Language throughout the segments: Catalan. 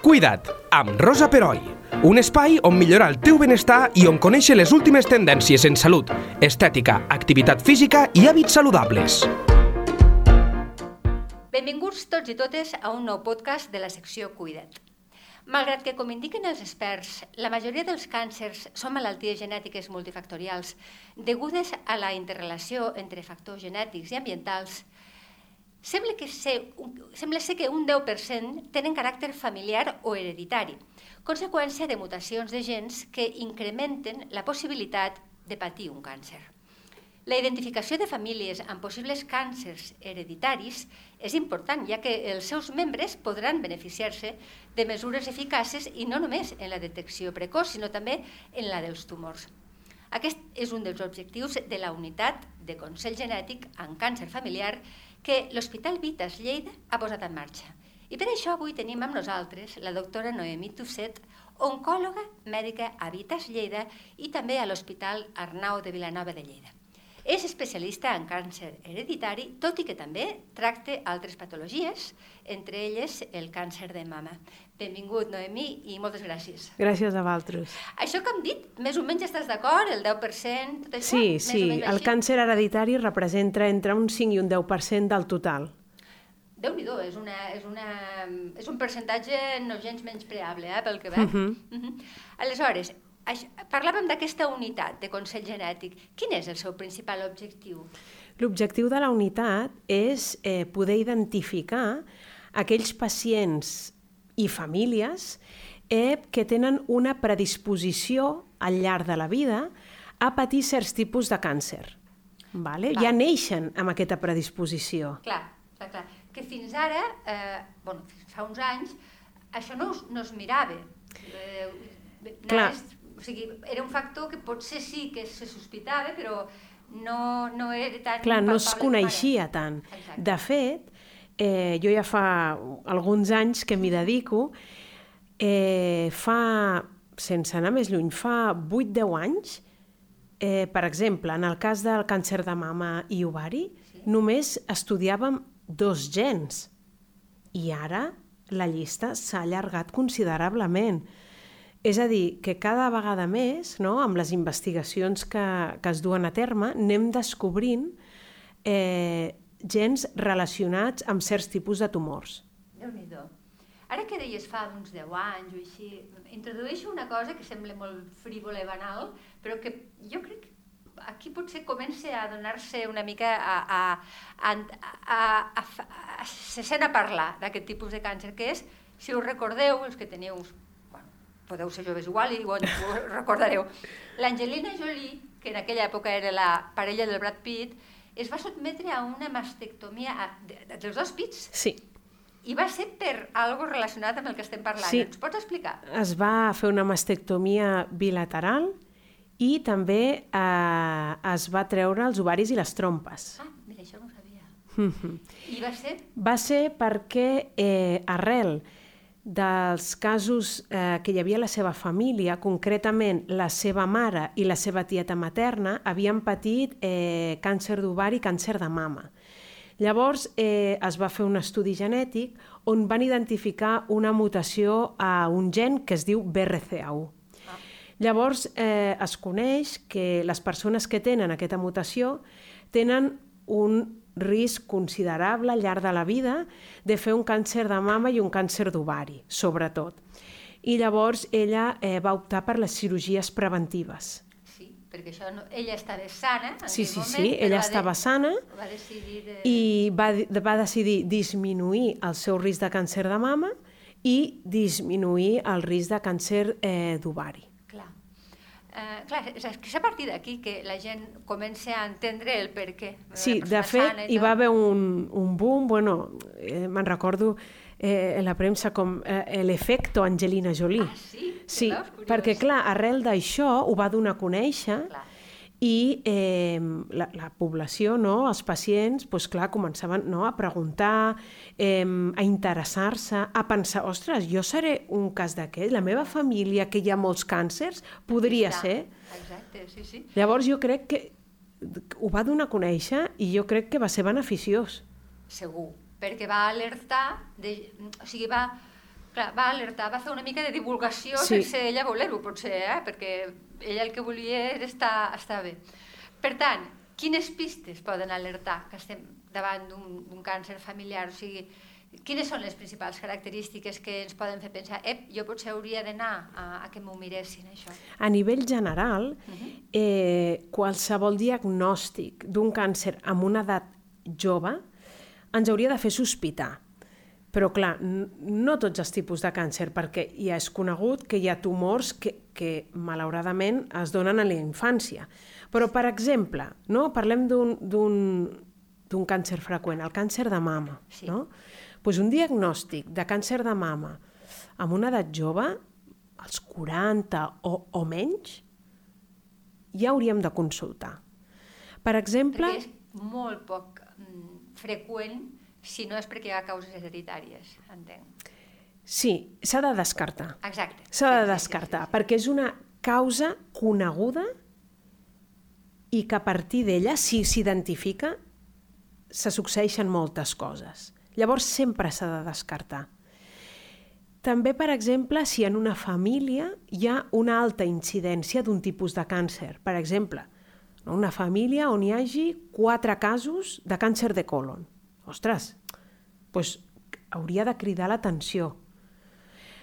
Cuida't, amb Rosa Peroi. Un espai on millorar el teu benestar i on conèixer les últimes tendències en salut, estètica, activitat física i hàbits saludables. Benvinguts tots i totes a un nou podcast de la secció Cuida't. Malgrat que, com indiquen els experts, la majoria dels càncers són malalties genètiques multifactorials degudes a la interrelació entre factors genètics i ambientals, Sembla, que ser, sembla ser que un 10% tenen caràcter familiar o hereditari, conseqüència de mutacions de gens que incrementen la possibilitat de patir un càncer. La identificació de famílies amb possibles càncers hereditaris és important, ja que els seus membres podran beneficiar-se de mesures eficaces i no només en la detecció precoç, sinó també en la dels tumors. Aquest és un dels objectius de la unitat de Consell Genètic en Càncer Familiar que l'Hospital Vitas Lleida ha posat en marxa. I per això avui tenim amb nosaltres la doctora Noemí Tusset, oncòloga mèdica a Vitas Lleida i també a l'Hospital Arnau de Vilanova de Lleida. És especialista en càncer hereditari, tot i que també tracta altres patologies, entre elles el càncer de mama. Benvingut, Noemí, i moltes gràcies. Gràcies a vosaltres. Això que hem dit, més o menys estàs d'acord? El 10%, tot això? Sí, sí. El així? càncer hereditari representa entre un 5 i un 10% del total. déu nhi és, una, és, una, és un percentatge no gens menys preable, eh, pel que veig. Uh -huh. uh -huh. Aleshores, parlàvem d'aquesta unitat de Consell Genètic. Quin és el seu principal objectiu? L'objectiu de la unitat és eh, poder identificar aquells pacients i famílies eh, que tenen una predisposició al llarg de la vida a patir certs tipus de càncer. Vale? Ja neixen amb aquesta predisposició. Clar, clar, clar. Que fins ara, eh, bueno, fa uns anys, això no, no es mirava. Eh, clar. És, o sigui, era un factor que potser sí que se sospitava, però no, no era tan... Clar, no es coneixia tant. Exacte. De fet, eh, jo ja fa alguns anys que m'hi dedico, eh, fa, sense anar més lluny, fa 8-10 anys, eh, per exemple, en el cas del càncer de mama i ovari, sí. només estudiàvem dos gens i ara la llista s'ha allargat considerablement. És a dir, que cada vegada més, no, amb les investigacions que, que es duen a terme, anem descobrint eh, gens relacionats amb certs tipus de tumors. déu nhi Ara que deies fa uns 10 anys o així, introdueixo una cosa que sembla molt frívola i banal, però que jo crec que aquí potser comença a donar-se una mica a, a, a, a, a, a, se sent a parlar d'aquest tipus de càncer, que és, si us recordeu, els que teniu, bueno, podeu ser joves igual i ho, ho recordareu, l'Angelina Jolie, que en aquella època era la parella del Brad Pitt, es va sotmetre a una mastectomia dels dos pits. Sí. I va ser per algo relacionat amb el que estem parlant. Sí. Ens pots explicar? Es va fer una mastectomia bilateral i també eh, es va treure els ovaris i les trompes. Ah, mira, això no ho sabia. Mm -hmm. I va ser? Va ser perquè eh, arrel dels casos eh, que hi havia a la seva família, concretament la seva mare i la seva tieta materna, havien patit eh, càncer d'ovari i càncer de mama. Llavors eh, es va fer un estudi genètic on van identificar una mutació a un gen que es diu BRCA1. Ah. Llavors eh, es coneix que les persones que tenen aquesta mutació tenen un risc considerable al llarg de la vida de fer un càncer de mama i un càncer d'ovari, sobretot. I llavors ella eh, va optar per les cirurgies preventives. Sí, perquè això no, ella estava sana en sí, sí, moment, sí, ella estava de, sana va decidir de... i va, va decidir disminuir el seu risc de càncer de mama i disminuir el risc de càncer eh, d'ovari. Uh, clar, és, és a partir d'aquí que la gent comença a entendre el per què. Sí, de fet, hi va haver un, un boom, bueno, eh, me'n recordo eh, en la premsa com eh, l'efecte Angelina Jolie. Ah, sí? Sí, perquè clar, arrel d'això ho va donar a conèixer clar i eh, la, la població, no, els pacients, doncs clar, començaven no, a preguntar, eh, a interessar-se, a pensar, ostres, jo seré un cas d'aquest, la meva família, que hi ha molts càncers, podria ja, ser. Exacte, sí, sí. Llavors jo crec que ho va donar a conèixer i jo crec que va ser beneficiós. Segur, perquè va alertar, de, o sigui, va, Clar, va alertar, va fer una mica de divulgació Sí. sense ella voler-ho, potser, eh? perquè ella el que volia era estar, estar bé. Per tant, quines pistes poden alertar que estem davant d'un càncer familiar? O sigui, quines són les principals característiques que ens poden fer pensar ep, jo potser hauria d'anar a, a que m'ho miressin, això? A nivell general, eh, qualsevol diagnòstic d'un càncer amb una edat jove ens hauria de fer sospitar. Però, clar, no tots els tipus de càncer, perquè ja és conegut que hi ha tumors que, que malauradament, es donen a la infància. Però, per exemple, no? parlem d'un càncer freqüent, el càncer de mama. Sí. No? Pues un diagnòstic de càncer de mama amb una edat jove, als 40 o, o menys, ja hauríem de consultar. Per exemple, Perquè és molt poc mm, freqüent si no és perquè hi ha causes hereditàries, entenc. sí, s'ha de descartar. Exacte. S'ha de Sí, sí, descartar, sí, sí. perquè és una causa coneguda i que a partir d'ella, si s'identifica, se succeeixen moltes coses. Llavors sempre s'ha de descartar. També, per exemple, si en una família hi ha una alta incidència d'un tipus de càncer. Per exemple, una família on hi hagi quatre casos de càncer de colon. Ostres, doncs hauria de cridar l'atenció.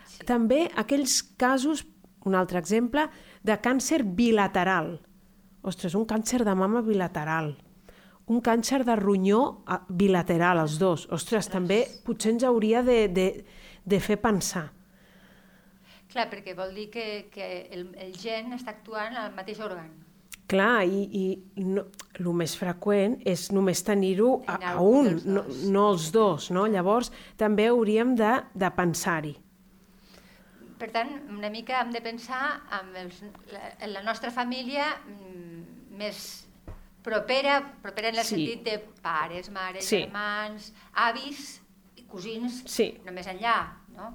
Sí. També aquells casos, un altre exemple, de càncer bilateral. Ostres, un càncer de mama bilateral. Un càncer de ronyó ah, bilateral, els dos. Ostres, també potser ens hauria de, de, de fer pensar. Clar, perquè vol dir que, que el, el gen està actuant al mateix òrgan. Clar, i, i no, el més freqüent és només tenir-ho a, a un, no, no els dos. No? Llavors, també hauríem de, de pensar-hi. Per tant, una mica hem de pensar en, els, la, en la nostra família mm, més propera, propera en el Sí. sentit de pares, mares, Sí. germans, avis i cosins, Sí. no més enllà, no?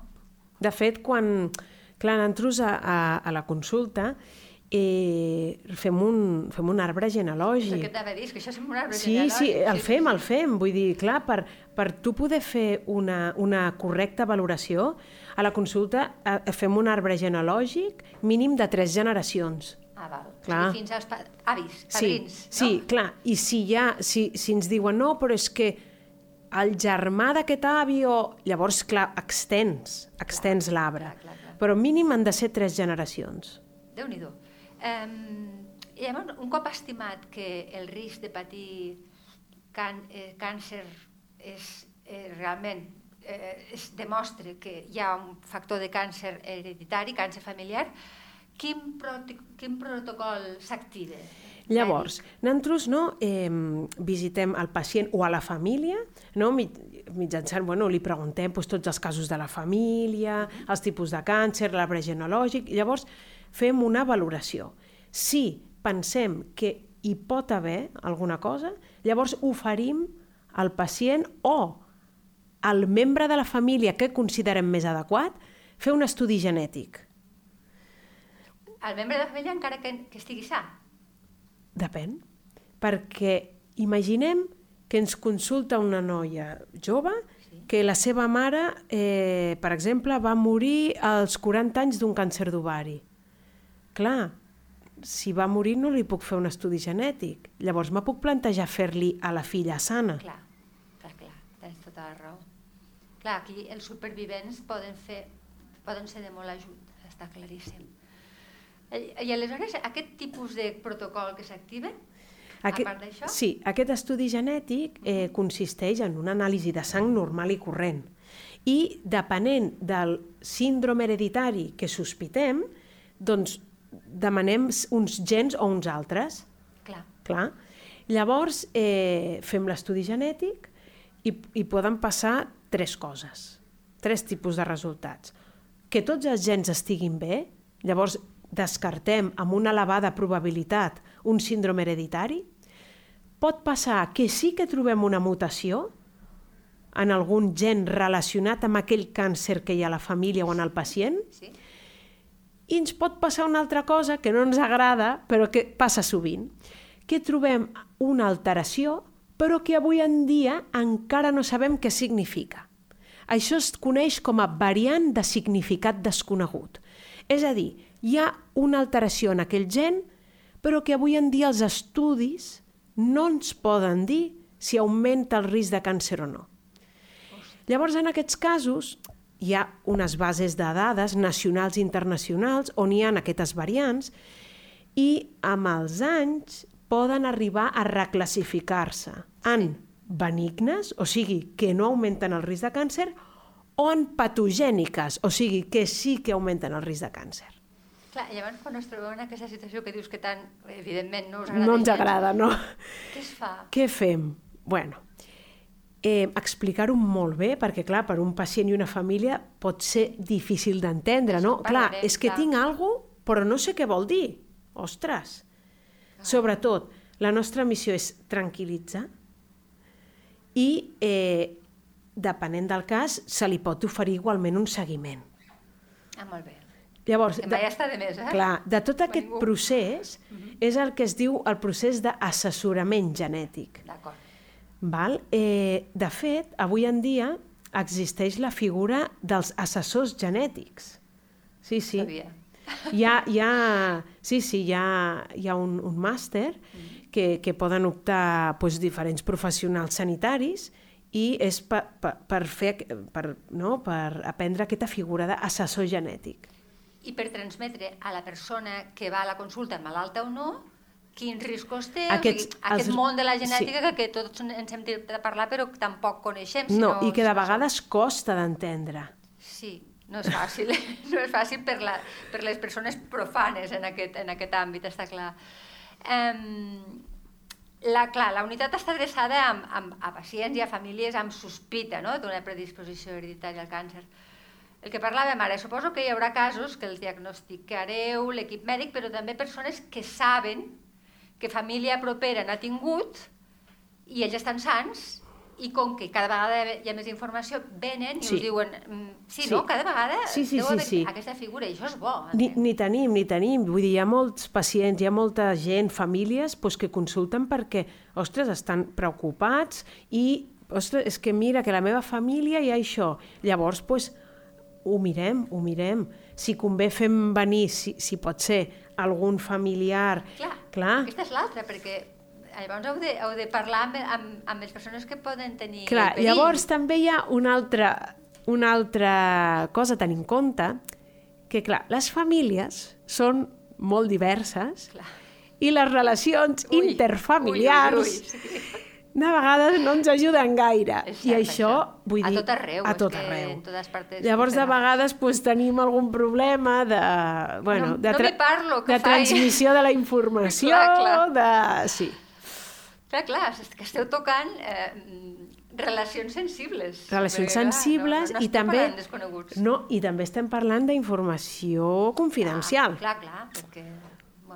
De fet, quan, clar, nosaltres a, a, a la consulta eh, fem, un, fem un arbre Això que genealògic. a dir, que això és un arbre Sí, sí, el fem, el fem. Vull dir, clar, per, per tu poder fer una, una correcta valoració, a la consulta eh, fem un arbre genealògic mínim de tres generacions. Ah, val. Clar. Fins als pa avis, Sí, padrins, sí, no? clar. I si, ja, si, si ens diuen no, però és que el germà d'aquest avi o... Llavors, clar, extens, extens l'arbre. Però mínim han de ser tres generacions. Déu-n'hi-do. Um, llavors, un cop estimat que el risc de patir can, eh, càncer és eh, realment eh, es demostra que hi ha un factor de càncer hereditari, càncer familiar, quin, proti, quin protocol s'activa? Llavors, nosaltres no, eh, visitem el pacient o a la família, no, mit- mitjançant, bueno, li preguntem doncs, tots els casos de la família, els tipus de càncer, l'arbre genològic, llavors fem una valoració. Si pensem que hi pot haver alguna cosa, llavors oferim al pacient o al membre de la família que considerem més adequat fer un estudi genètic. El membre de la família encara que, que estigui sa. Depèn. Perquè imaginem que ens consulta una noia jove Sí. que la seva mare, eh, per exemple, va morir als 40 anys d'un càncer d'ovari. Clar, si va morir no li puc fer un estudi genètic. Llavors me puc plantejar fer-li a la filla sana. Clar, clar, clar, tens tota la raó. Clar, aquí els supervivents poden, fer, poden ser de molt ajut, està claríssim. I, aleshores, aquest tipus de protocol que s'activa, Aquest, a part d'això? Sí, aquest estudi genètic eh, consisteix en una anàlisi de sang normal i corrent. I depenent del síndrome hereditari que sospitem, doncs demanem uns gens o uns altres. clar, Clar. Llavors eh, fem l'estudi genètic i, i poden passar tres coses, tres tipus de resultats. Que tots els gens estiguin bé, llavors descartem amb una elevada probabilitat un síndrome hereditari. Pot passar que sí que trobem una mutació en algun gen relacionat amb aquell càncer que hi ha a la família o en el pacient, sí? I ens pot passar una altra cosa que no ens agrada, però que passa sovint, que trobem una alteració, però que avui en dia encara no sabem què significa. Això es coneix com a variant de significat desconegut. És a dir, hi ha una alteració en aquell gen, però que avui en dia els estudis no ens poden dir si augmenta el risc de càncer o no. Llavors, en aquests casos, hi ha unes bases de dades nacionals i internacionals on hi ha aquestes variants i amb els anys poden arribar a reclassificar-se en benignes, o sigui, que no augmenten el risc de càncer, o en patogèniques, o sigui, que sí que augmenten el risc de càncer. Clar, llavors quan ens trobem en aquesta situació que dius que tan, evidentment, no us agrada No ens gens, agrada, no? Què es fa? Què fem? Bueno, eh, explicar-ho molt bé, perquè, clar, per un pacient i una família pot ser difícil d'entendre, no? Clar, és que tinc alguna cosa, però no sé què vol dir. Ostres! Sobretot, la nostra missió és tranquil·litzar i, eh, depenent del cas, se li pot oferir igualment un seguiment. Ah, molt bé. Llavors, Que mai està de més, eh? Clar, de tot aquest ningú. procés és el que es diu el procés d'assessorament genètic. D'acord. Val? Eh, de fet, avui en dia existeix la figura dels assessors genètics. Sí, sí. Sabia. Hi ha, hi ha, sí, sí, hi ha, hi ha un, un màster que, que poden optar doncs, diferents professionals sanitaris i és per, per, per, fer, per, no? per aprendre aquesta figura d'assessor genètic. I per transmetre a la persona que va a la consulta malalta o no, quins riscos té, Aquests- o sigui, aquest els- món de la genètica que, que tots ens hem de parlar però tampoc coneixem. Si No, i que de no vegades costa d'entendre. Sí, no és fàcil, no és fàcil per, la, per les persones profanes en aquest, en aquest àmbit, està clar. Um, la, clar, la unitat està adreçada a, a, a pacients i a famílies amb sospita no? d'una predisposició hereditària al càncer. El que parlàvem ara, suposo que hi haurà casos que el diagnosticareu l'equip mèdic, però també persones que saben que família propera n'ha tingut i ells estan sants i com que cada vegada hi ha més informació, venen i Sí. us diuen mm, sí, Sí. no? Cada vegada Sí, sí, sí, sí. aquesta figura i això és bo. Ni, ni tenim, ni tenim. Vull dir, hi ha molts pacients, hi ha molta gent, famílies, doncs, que consulten perquè, ostres, estan preocupats i, ostres, és que mira que la meva família hi ha això. Llavors, doncs, ho mirem, ho mirem. Si convé fem venir, si, si pot ser, algun familiar... Clar, Clar, aquesta és l'altra, perquè llavors heu de, heu de parlar amb, amb, amb les persones que poden tenir Clar, llavors també hi ha una altra, una altra cosa a tenir en compte, que clar, les famílies són molt diverses Clar. i les relacions Ui, interfamiliars ui, ui, sí. De vegades no ens ajuden gaire. És I cert, això, això. vull A dir... tot arreu, A tot arreu. en totes partes Llavors, de vegades, pues, tenim algun problema de... Bueno, No- de, no me parlo, que de fai. transmissió de la informació, Clar, clar. de... Sí. Clar, clar, és que esteu tocant eh, relacions sensibles. relacions clar, sensibles no, no i estem també no, i també estem parlant d'informació confidencial. Ah, clar, clar, perquè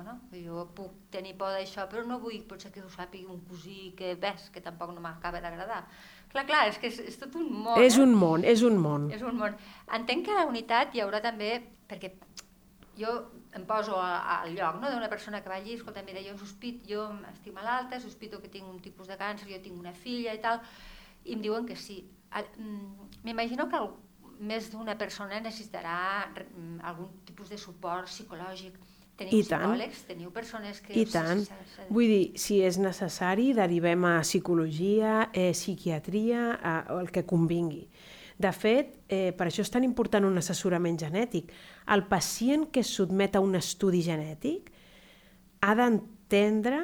bueno, jo puc tenir por d'això, però no vull potser que ho sàpigui un cosí que ves, que tampoc no m'acaba d'agradar. Clar, clar, és que és, és tot un món. és eh? un món, és un món. És un món. Entenc que a la unitat hi haurà també, perquè jo em poso al lloc no, d'una persona que va allí, escolta, mira, jo sospit, jo estic malalta, sospito que tinc un tipus de càncer, jo tinc una filla i tal, i em diuen que sí. Mm, M'imagino que el, més d'una persona necessitarà mm, algun tipus de suport psicològic. Teniu I tant. psicòlegs? Teniu persones que... I tant. Vull dir, si és necessari, derivem a psicologia, eh, psiquiatria, a, o el que convingui. De fet, eh, per això és tan important un assessorament genètic. El pacient que es sotmet a un estudi genètic ha d'entendre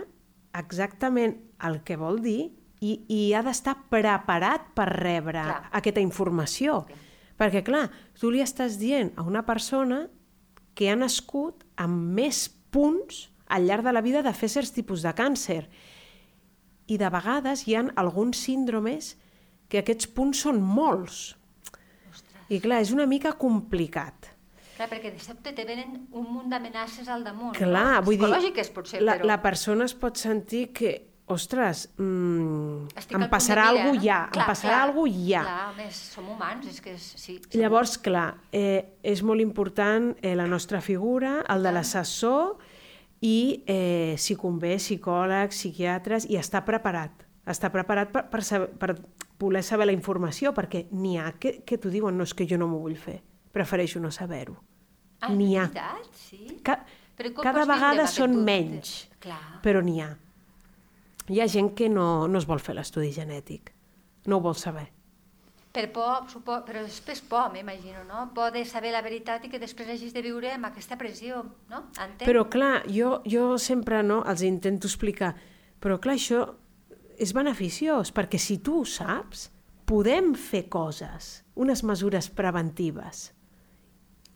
exactament el que vol dir i, i ha d'estar preparat per rebre Clar. aquesta informació. Perquè, clar, tu li estàs dient a una persona que ha nascut amb més punts al llarg de la vida de fer certs tipus de càncer. I de vegades hi ha alguns síndromes que aquests punts són molts. Ostres. I clar, és una mica complicat. Clar, perquè de sobte te venen un munt d'amenaces al damunt. Clar, no? vull dir, Psicològiques, potser, la, però... la persona es pot sentir que, ostres, mm, Estic em passarà mira, alguna no? ja, em passarà alguna ja. Clar, més, som humans, és que és, sí. som- Llavors, clar, eh, és molt important eh, la nostra figura, el de l'assessor i, eh, si convé, psicòlegs, psiquiatres, i estar preparat. Estar preparat per, per, saber, per voler saber la informació, perquè n'hi ha que, que t'ho diuen, no és que jo no m'ho vull fer, prefereixo no saber-ho. Ah, N'hi ha. veritat? Sí? Ca Però com cada vegada són menys, Clar. però n'hi ha. Hi ha gent que no, no es vol fer l'estudi genètic, no ho vol saber. Per por, supo... però després por, m'imagino, no? Por de saber la veritat i que després hagis de viure amb aquesta pressió, no? Entenc? Però clar, jo, jo sempre no, els intento explicar, però clar, això és beneficiós, perquè si tu ho saps, podem fer coses, unes mesures preventives.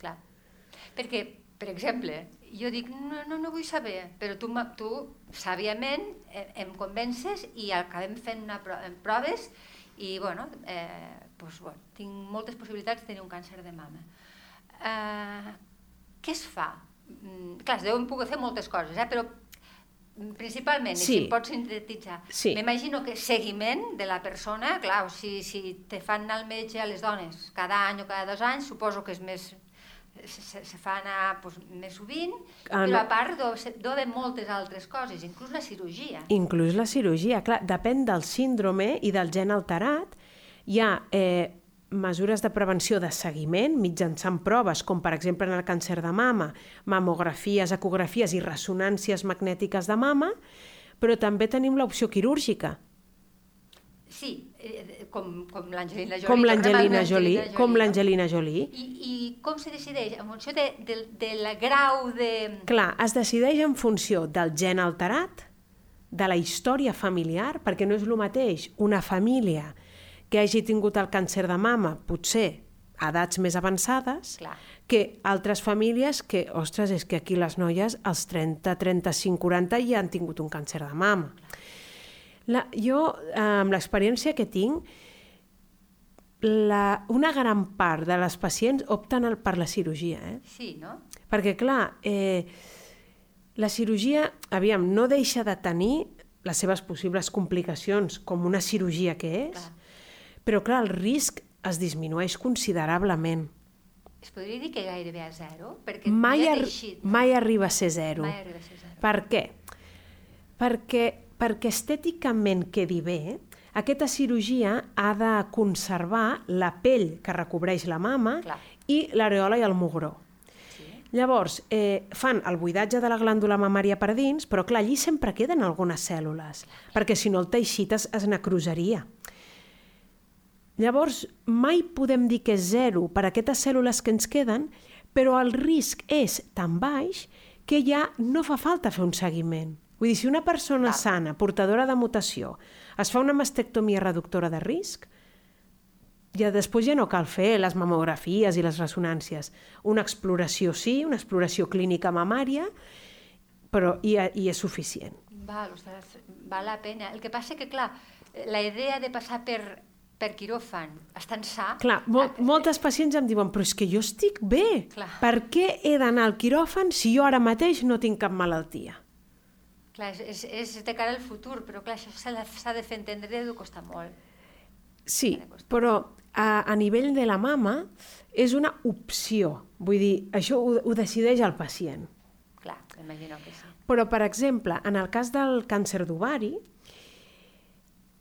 Clar. Perquè, per exemple, jo dic, no, no, no vull saber, però tu, tu sàviament eh, em convences i acabem fent una pro proves i, bueno, eh, doncs, bueno, tinc moltes possibilitats de tenir un càncer de mama. Eh, què es fa? Mm, clar, es deuen poder fer moltes coses, eh, però mm, principalment, Sí. si em pots sintetitzar, Sí. m'imagino que seguiment de la persona, clar, o si, si te fan anar al metge a les dones cada any o cada dos anys, suposo que és més se, se, fa anar pues, més sovint, Ah, però a part deu deu haver moltes altres coses, inclús la cirurgia. Inclús la cirurgia, clar, depèn del síndrome i del gen alterat. Hi ha eh, mesures de prevenció de seguiment mitjançant proves, com per exemple en el càncer de mama, mamografies, ecografies i ressonàncies magnètiques de mama, però també tenim l'opció quirúrgica, Sí, eh, com, com l'Angelina Jolie. com l'Angelina Jolie, com l'Angelina Jolie. I, I com se decideix? En funció de, de, de la grau de... Clar, es decideix en funció del gen alterat, de la història familiar, perquè no és el mateix una família que hagi tingut el càncer de mama, potser a edats més avançades, Clar. que altres famílies que, ostres, és que aquí les noies als 30, 35, 40 ja han tingut un càncer de mama. La, jo, amb l'experiència que tinc, la, una gran part de les pacients opten al- per la cirurgia, eh? Sí, no? Perquè, clar, eh, la cirurgia, aviam, no deixa de tenir les seves possibles complicacions com una cirurgia que és, Clar. però, clar, el risc es disminueix considerablement. Es podria dir que gairebé a zero? Perquè Mai, ja teixit, no? mai arriba a ser zero. Mai arriba a ser zero. Per què? Perquè, perquè estèticament quedi bé, aquesta cirurgia ha de conservar la pell que recobreix la mama Clar. i l'areola i el mugró. Llavors, eh, fan el buidatge de la glàndula mamària per dins, però clar, allí sempre queden algunes cèl·lules, perquè si no el teixit es, es necrosaria. Llavors, mai podem dir que és zero per a aquestes cèl·lules que ens queden, però el risc és tan baix que ja no fa falta fer un seguiment. Vull dir, si una persona sana, portadora de mutació, es fa una mastectomia reductora de risc, ja després ja no cal fer les mamografies i les ressonàncies. Una exploració sí, una exploració clínica mamària, però i, i és suficient. Val, ostres, val la pena. El que passa que, clar, la idea de passar per, per quiròfan estant sa... Clar, mol, ah, moltes pacients em diuen però és que jo estic bé, Clar. per què he d'anar al quiròfan si jo ara mateix no tinc cap malaltia? Clar, és, és, de cara al futur, però clar, això s'ha de, de fer entendre i deu costar molt. Sí, costa. però a, a nivell de la mama és una opció. Vull dir, això ho, ho decideix el pacient. Clar, m'imagino que sí. Però, per exemple, en el cas del càncer d'ovari,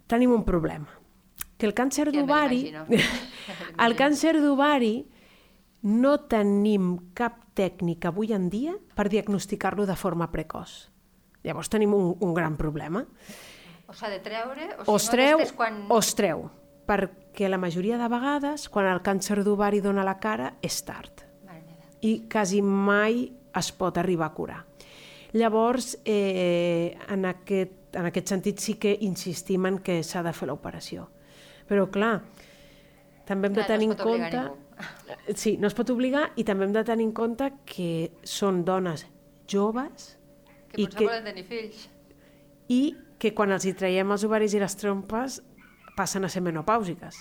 tenim un problema. Que el càncer d'ovari... el càncer d'ovari no tenim cap tècnica avui en dia per diagnosticar-lo de forma precoç. Llavors tenim un, un gran problema. O s'ha de treure, o, O si es no, treu després quan... o es treu. Perquè la majoria de vegades, quan el càncer d'ovari dona la cara, és tard. I quasi mai es pot arribar a curar. Llavors, eh, en, aquest, en aquest sentit sí que insistim en que s'ha de fer l'operació. Però clar, també hem Clar, de tenir no en compte... Sí, no es pot obligar i també hem de tenir en compte que són dones joves Que i potser que, volen tenir fills. i que quan els hi traiem els ovaris i les trompes passen a ser menopàusiques,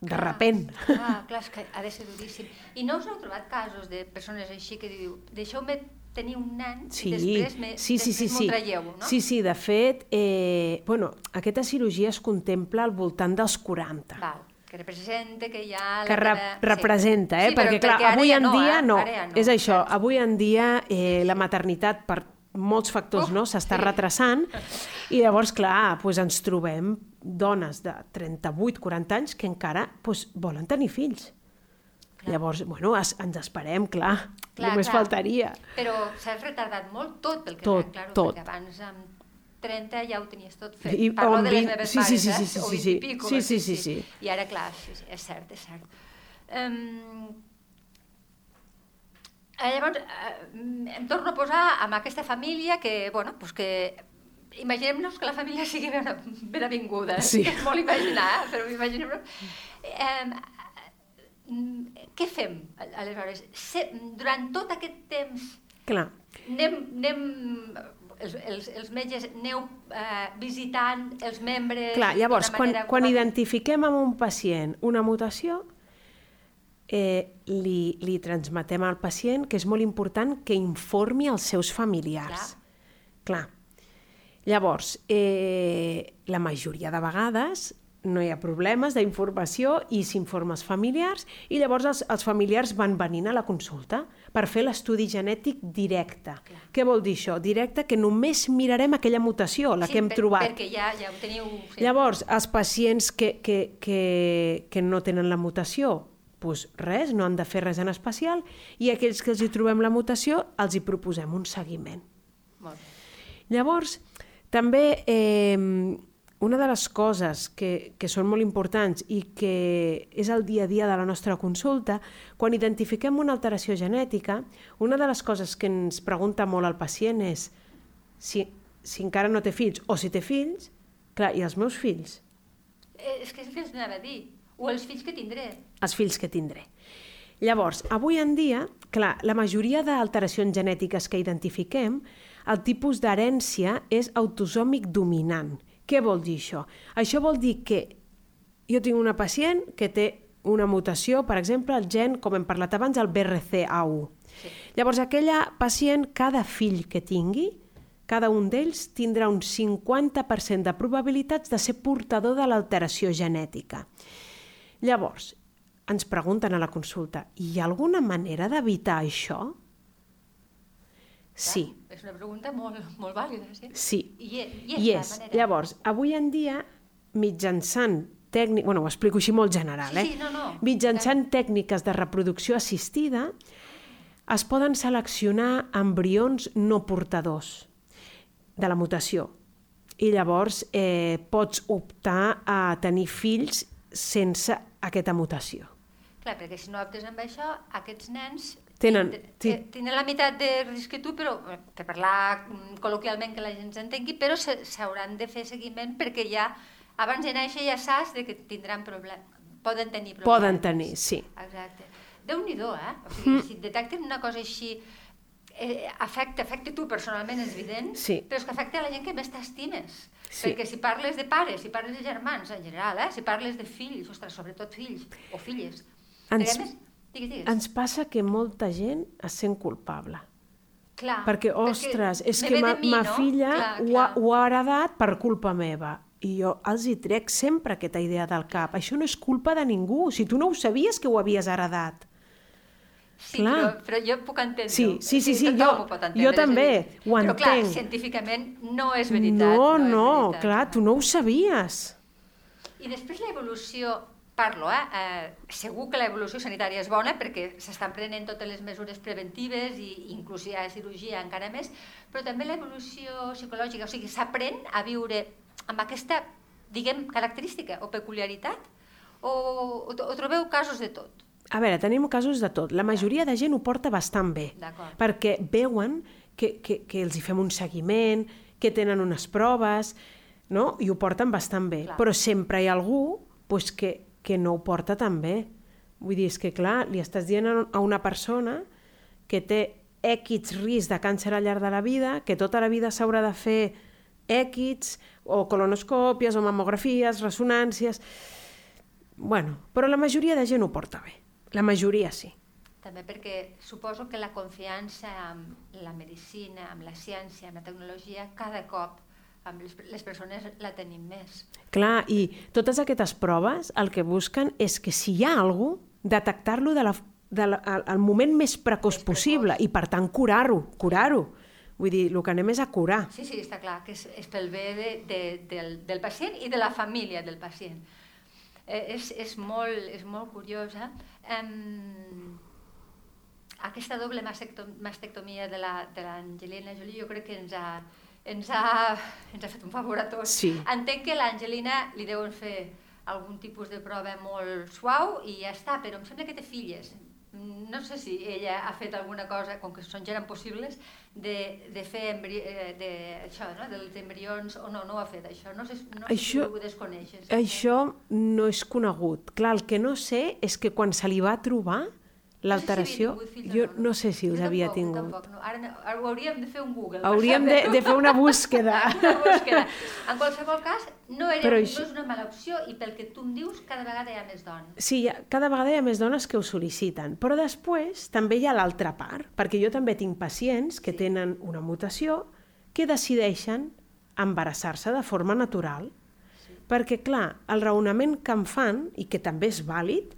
de repent. Ah, clar, és que ha de ser duríssim. I no us heu trobat casos de persones així que diu deixeu-me tenir un nen Sí, i després me, sí, sí, sí, després sí. traieu, no? Sí, sí, de fet, eh, bueno, aquesta cirurgia es contempla al voltant dels 40. Val, que representa que ja... que teva- representa, eh? Sí, però perquè, clar, avui en no, dia eh? no. No, És això, avui en dia eh, la maternitat per molts factors, Uf, no? S'està sí. retrasant i llavors, clar, doncs ens trobem dones de 38-40 anys que encara doncs, volen tenir fills. Clar. Llavors, bueno, es, ens esperem, clar, clar només clar. faltaria. Però s'ha retardat molt tot pel que Tot, veig, claro, tot. perquè abans amb 30 ja ho tenies tot fet. I- Parlo de les 20, meves sí, sí, pares, sí, eh? sí, sí, o sí, 20 sí. i pico, Sí, sí, sí, sí. I ara, clar, sí, sí, és cert, és cert. Um, llavors, eh, em torno a posar amb aquesta família que, bueno, pues que imaginem-nos que la família sigui ben, ben avinguda. Sí. És molt imaginar, eh? però imaginem-nos... Eh, què fem, aleshores? Se, durant tot aquest temps Clar, anem, anem els, els, els metges aneu eh, visitant els membres clar llavors, quan, manera quan identifiquem amb un pacient una mutació, eh, li, li transmetem al pacient que és molt important que informi els seus familiars. Clar. Llavors, eh, la majoria de vegades no hi ha problemes d'informació i s'informa als familiars i llavors els, els familiars van venint a la consulta per fer l'estudi genètic directe. Què vol dir això? Directe que només mirarem aquella mutació, la sí, que hem per, trobat. perquè ja, ja ho teniu sí. Llavors, els pacients que, que, que, que no tenen la mutació, doncs res, no han de fer res en especial, i aquells que els hi trobem la mutació, els hi proposem un seguiment. Molt bé. Llavors, també eh, una de les coses que, que són molt importants i que és el dia a dia de la nostra consulta, quan identifiquem una alteració genètica, una de les coses que ens pregunta molt el pacient és si, si encara no té fills o si té fills, clar, i els meus fills? Eh, és que és el que els anava a dir. O els fills que tindré. els fills que tindré. Llavors, avui en dia, clar, la majoria d'alteracions genètiques que identifiquem, el tipus d'herència és autosòmic dominant. Què vol dir això? Això vol dir que jo tinc una pacient que té una mutació, per exemple, el gen, com hem parlat abans, el BRCA1. Sí. Llavors, aquella pacient, cada fill que tingui, cada un d'ells tindrà un 50% de probabilitats de ser portador de l'alteració genètica. Llavors, ens pregunten a la consulta, hi ha alguna manera d'evitar això? Sí, Clar, És una pregunta molt, molt vàlida, sí. sí. I, i, i I és, és. la manera. Llavors, avui en dia, mitjançant tècnic... Bueno, ho explico així molt general, Sí, eh? sí, no, no. Mitjançant tècniques de reproducció assistida, es poden seleccionar embrions no portadors de la mutació. I llavors eh, pots optar a tenir fills sense aquesta mutació. Clar, perquè si no optes amb això, aquests nens Tenen- sí. eh, tenen la meitat de risc que tu, però eh, per parlar mm, col·loquialment que la gent s'entengui, però se- s'hauran de fer seguiment perquè ja abans de néixer ja saps de que tindran problemes, poden tenir problemes. Poden tenir, sí. Exacte. Déu-n'hi-do, eh? O sigui, mm. si et detecten una cosa així, eh, afecta, afecta tu personalment, és evident, Sí. però és que afecta la gent que més t'estimes. Sí. Perquè si parles de pares, si parles de germans, en general, eh? si parles de fills, ostres, sobretot fills o filles. Ens- Perquè més, digues, digues. Ens passa que molta gent es sent culpable. Clar, Perquè, ostres, és me que ma, mi, ma no? filla Clar, ho, ha, clar. ho ha heredat per culpa meva. I jo els hi trec sempre aquesta idea del cap. Això no és culpa de ningú. Si tu no ho sabies que ho havies heredat. Sí, clar. però, però jo puc entendre Sí, sí, sí, sí, tothom jo- ho entendre, jo també, ho Però clar, entenc. científicament no és veritat. no, és no, veritat. clar, tu no ho sabies. I després l'evolució, parlo, eh? eh? Segur que l'evolució sanitària és bona perquè s'estan prenent totes les mesures preventives i inclús hi ha cirurgia encara més, però també l'evolució psicològica, o sigui, s'aprèn a viure amb aquesta, diguem, característica o peculiaritat o, o, o trobeu casos de tot? A veure, tenim casos de tot. La majoria de gent ho porta bastant bé, perquè veuen que, que, que els hi fem un seguiment, que tenen unes proves, no? i ho porten bastant bé. Clar. Però sempre hi ha algú pues, que, que no ho porta tan bé. Vull dir, és que clar, li estàs dient a a una persona que té X risc de càncer al llarg de la vida, que tota la vida s'haurà de fer X, o colonoscòpies, o mamografies, ressonàncies... Bueno, però la majoria de gent ho porta bé. La majoria sí. També perquè suposo que la confiança amb la medicina, amb la ciència, amb la tecnologia, cada cop amb les, les persones la tenim més. Clar, i totes aquestes proves el que busquen és que si hi ha algú, detectar-lo de la, de la, al, al moment més precoç Més precoç. possible i, per tant, curar-ho, curar-ho. Vull dir, el que anem és a curar. Sí, sí, està clar, que és, és pel bé de, de, del, del pacient i de la família del pacient. Eh, és, és, molt, és molt curiosa. Um, aquesta doble mastectomia de l'Angelina la, Jolie jo crec que ens ha, ens ha, ens ha fet un favor a tots. Sí. Entenc que l'Angelina li deuen fer algun tipus de prova molt suau i ja està, però em sembla que té filles no sé si ella ha fet alguna cosa, com que són ja eren possibles, de, de fer embri, eh, de, això, no? dels embrions, o no, no ho ha fet això, no sé, no sé això, si ho desconeixes. Això no és conegut. Clar, el que no sé és que quan se li va trobar, L'alteració, no sé si jo no. sé si us havia tingut. Tampoc, no. Ara, ara hauríem de fer un Google. Hauríem de, de fer una búsqueda. una búsqueda. En qualsevol cas, no, era, Però això... una mala opció i pel que tu em dius, cada vegada hi ha més dones. Sí, ha, cada vegada hi ha més dones que ho sol·liciten. Però després també hi ha l'altra part, perquè jo també tinc pacients que sí. tenen una mutació que decideixen embarassar-se de forma natural. Sí. Perquè, clar, el raonament que em fan, i que també és vàlid,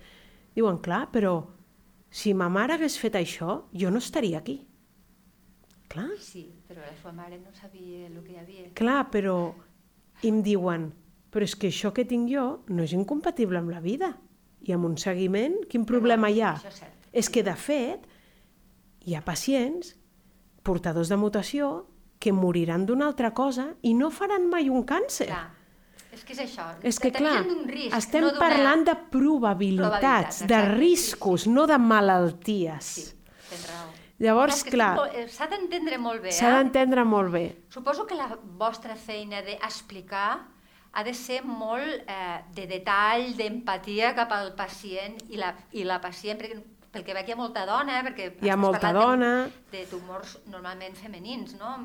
diuen, clar, però si ma mare hagués fet això, jo no estaria aquí. Clar. Sí, però la seva mare no sabia el que hi havia. Clar, però i em diuen, però és que això que tinc jo no és incompatible amb la vida. I amb un seguiment, quin problema hi ha? és, cert. és que, de fet, hi ha pacients portadors de mutació que moriran d'una altra cosa i no faran mai un càncer. Clar. És que és això. És que, clar, risc, estem no parlant de probabilitats, de riscos, sí, sí. no de malalties. Sí, tens raó. Llavors, no, clar... Eh, s'ha d'entendre molt bé. S'ha eh? d'entendre molt bé. Suposo que la vostra feina d'explicar ha de ser molt eh, de detall, d'empatia cap al pacient i la, i la pacient, perquè pel que veig hi ha molta dona, eh, perquè hi ha molta dona. De, de tumors normalment femenins, no?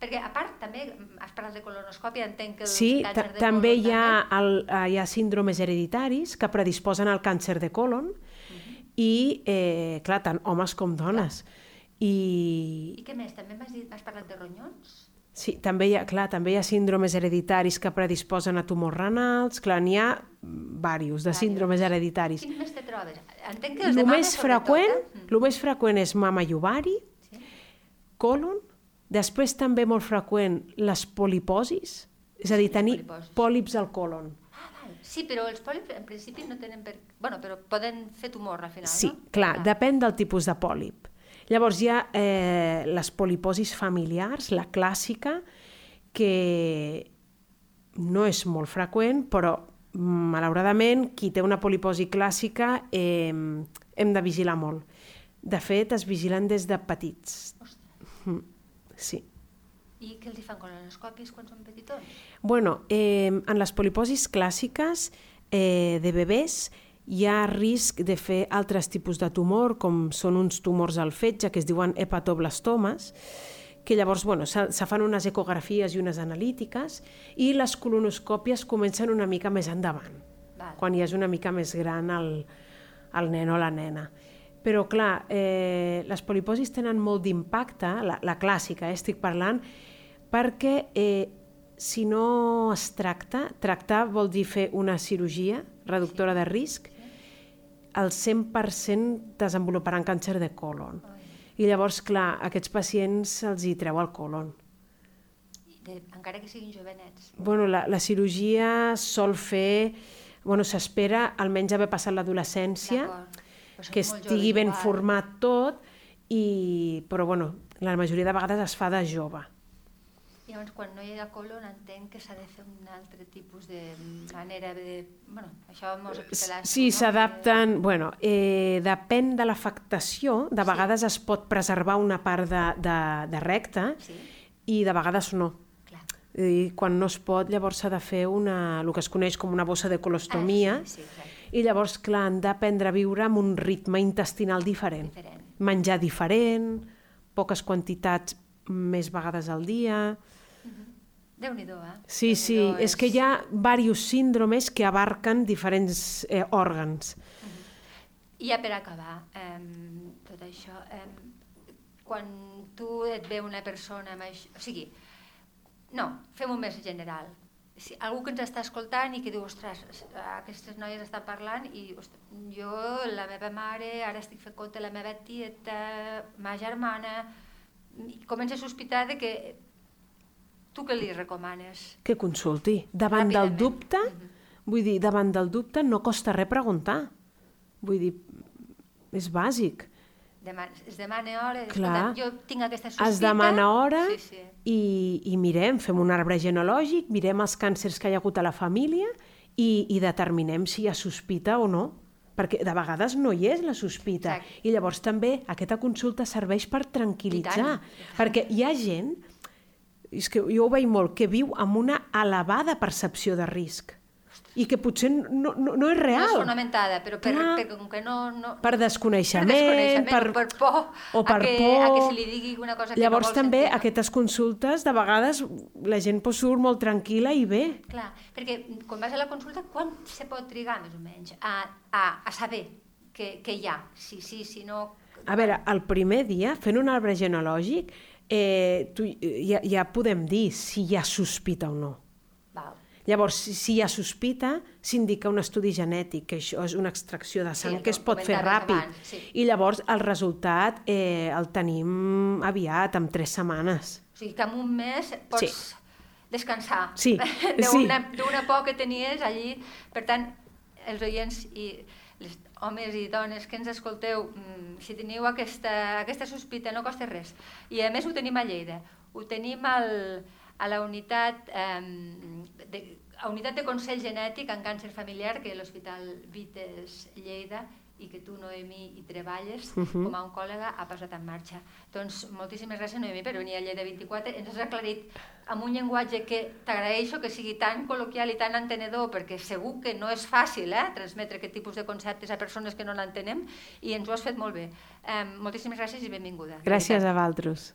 Perquè, a part, també has parlat de colonoscòpia, entenc que el sí, de també hi ha, el, eh, hi ha síndromes hereditaris que predisposen al càncer de colon uh -huh. i, eh, clar, tant homes com dones. Clar. I... I què més? També m'has dit, has parlat de ronyons? Sí, també hi ha, clar, també hi ha síndromes hereditaris que predisposen a tumors renals, clar, n'hi ha diversos de síndromes hereditaris. Quins més te trobes? Entenc que els de mama, més freqüent, eh? El més freqüent és mama i ovari, sí? colon, Després també molt freqüent les poliposis, és a dir, tenir pòlips al colon. Ah. Sí, però els pòlips en principi no tenen per... Bueno, però poden fer tumor al final, sí, no? Sí, clar, ah. depèn del tipus de pòlip. Llavors hi ha eh, les poliposis familiars, la clàssica, que no és molt freqüent, però malauradament qui té una poliposi clàssica eh, hem de vigilar molt. De fet, es vigilen des de petits. Ostres. Mm. Sí. I què els hi fan colonoscòpies quan són petitons? Bueno, eh, en les poliposis clàssiques eh, de bebès hi ha risc de fer altres tipus de tumor, com són uns tumors al fetge, que es diuen hepatoblastomes, que llavors bueno, se, se fan unes ecografies i unes analítiques i les colonoscòpies comencen una mica més endavant, Val. quan ja és una mica més gran el, el nen o la nena. Però, clar, eh, les poliposis tenen molt d'impacte, la, la clàssica, eh, estic parlant, perquè eh, si no es tracta, tractar vol dir fer una cirurgia reductora de risc, el 100% desenvoluparan càncer de colon. I llavors, clar, aquests pacients els hi treu el colon. De, encara que siguin jovenets. Bueno, la, la cirurgia sol fer... Bueno, s'espera almenys haver passat l'adolescència que estigui ben igual. format tot, i, però bueno, la majoria de vegades es fa de jove. I llavors, quan no hi ha colon, entenc que s'ha de fer un altre tipus de manera de... Bueno, això mos explicaràs. Sí, no? s'adapten... De... Bueno, eh, depèn de l'afectació. De vegades sí. es pot preservar una part de, de, de recte sí. i de vegades no. Clar. I quan no es pot, llavors s'ha de fer una, el que es coneix com una bossa de colostomia, ah, sí, sí, i llavors, clar, han d'aprendre a viure amb un ritme intestinal diferent. diferent. Menjar diferent, poques quantitats més vegades al dia... Mhm. Déu-n'hi-do, eh? Sí, sí, és... és que hi ha diversos síndromes que abarquen diferents eh, òrgans. Uh. -huh. I ja per acabar, eh, tot això, eh, quan tu et ve una persona amb això... O sigui, no, fem-ho més general si algú que ens està escoltant i que diu, ostres, aquestes noies estan parlant i ostres, jo, la meva mare, ara estic fent compte, la meva tieta, ma germana, comença a sospitar de que tu què li recomanes? Que consulti. Davant del dubte, vull dir, davant del dubte no costa res preguntar. Vull dir, és bàsic. Deman es demana hora, Clar. jo tinc aquesta sospita... Es demana hora Sí, sí. I, i mirem, fem un arbre genològic, mirem els càncers que hi ha hagut a la família i, i determinem si hi ha sospita o no. Perquè de vegades no hi és la sospita. Exacte. I llavors també aquesta consulta serveix per tranquil·litzar. Perquè hi ha gent, és que jo ho veig molt, que viu amb una elevada percepció de risc i que potser no, no, no és No és real. fonamentada, però per, Clar. per, com que no... no per per desconeixement, desconeixement, per, per por, o per a, que, por. a que se li digui una cosa que Llavors no també sentir. aquestes consultes, de vegades la gent pot surt molt tranquil·la i bé. Clar, perquè quan vas a la consulta, quan se pot trigar, més o menys, a, a, a saber què, què hi ha? Si sí, si no... A veure, el primer dia, fent un arbre genològic, eh, tu, ja, ja podem dir si hi ha sospita o no. Llavors, si, hi ha sospita, s'indica un estudi genètic, que això és una extracció de sang el que es pot fer ràpid. abans, sí. I llavors el resultat eh, el tenim aviat, en tres setmanes. O sigui que en un mes pots Sí. descansar Sí, d'una sí. d'una por que tenies allí. Per tant, els oients i les homes i dones que ens escolteu, mm, si teniu aquesta, aquesta sospita, no costa res. I a més ho tenim a Lleida. Ho tenim al, a la unitat, eh, de, a unitat de Consell Genètic en Càncer Familiar, que l'Hospital Vites Lleida i que tu, Noemi, hi treballes uh -huh. com a oncòloga, ha posat en marxa. Doncs moltíssimes gràcies, Noemi, per venir a Lleida 24. Ens has aclarit amb un llenguatge que t'agraeixo que sigui tan col·loquial i tan entenedor, perquè segur que no és fàcil eh, transmetre aquest tipus de conceptes a persones que no l'entenem, i ens ho has fet molt bé. Eh, moltíssimes gràcies i benvinguda. Gràcies a vosaltres.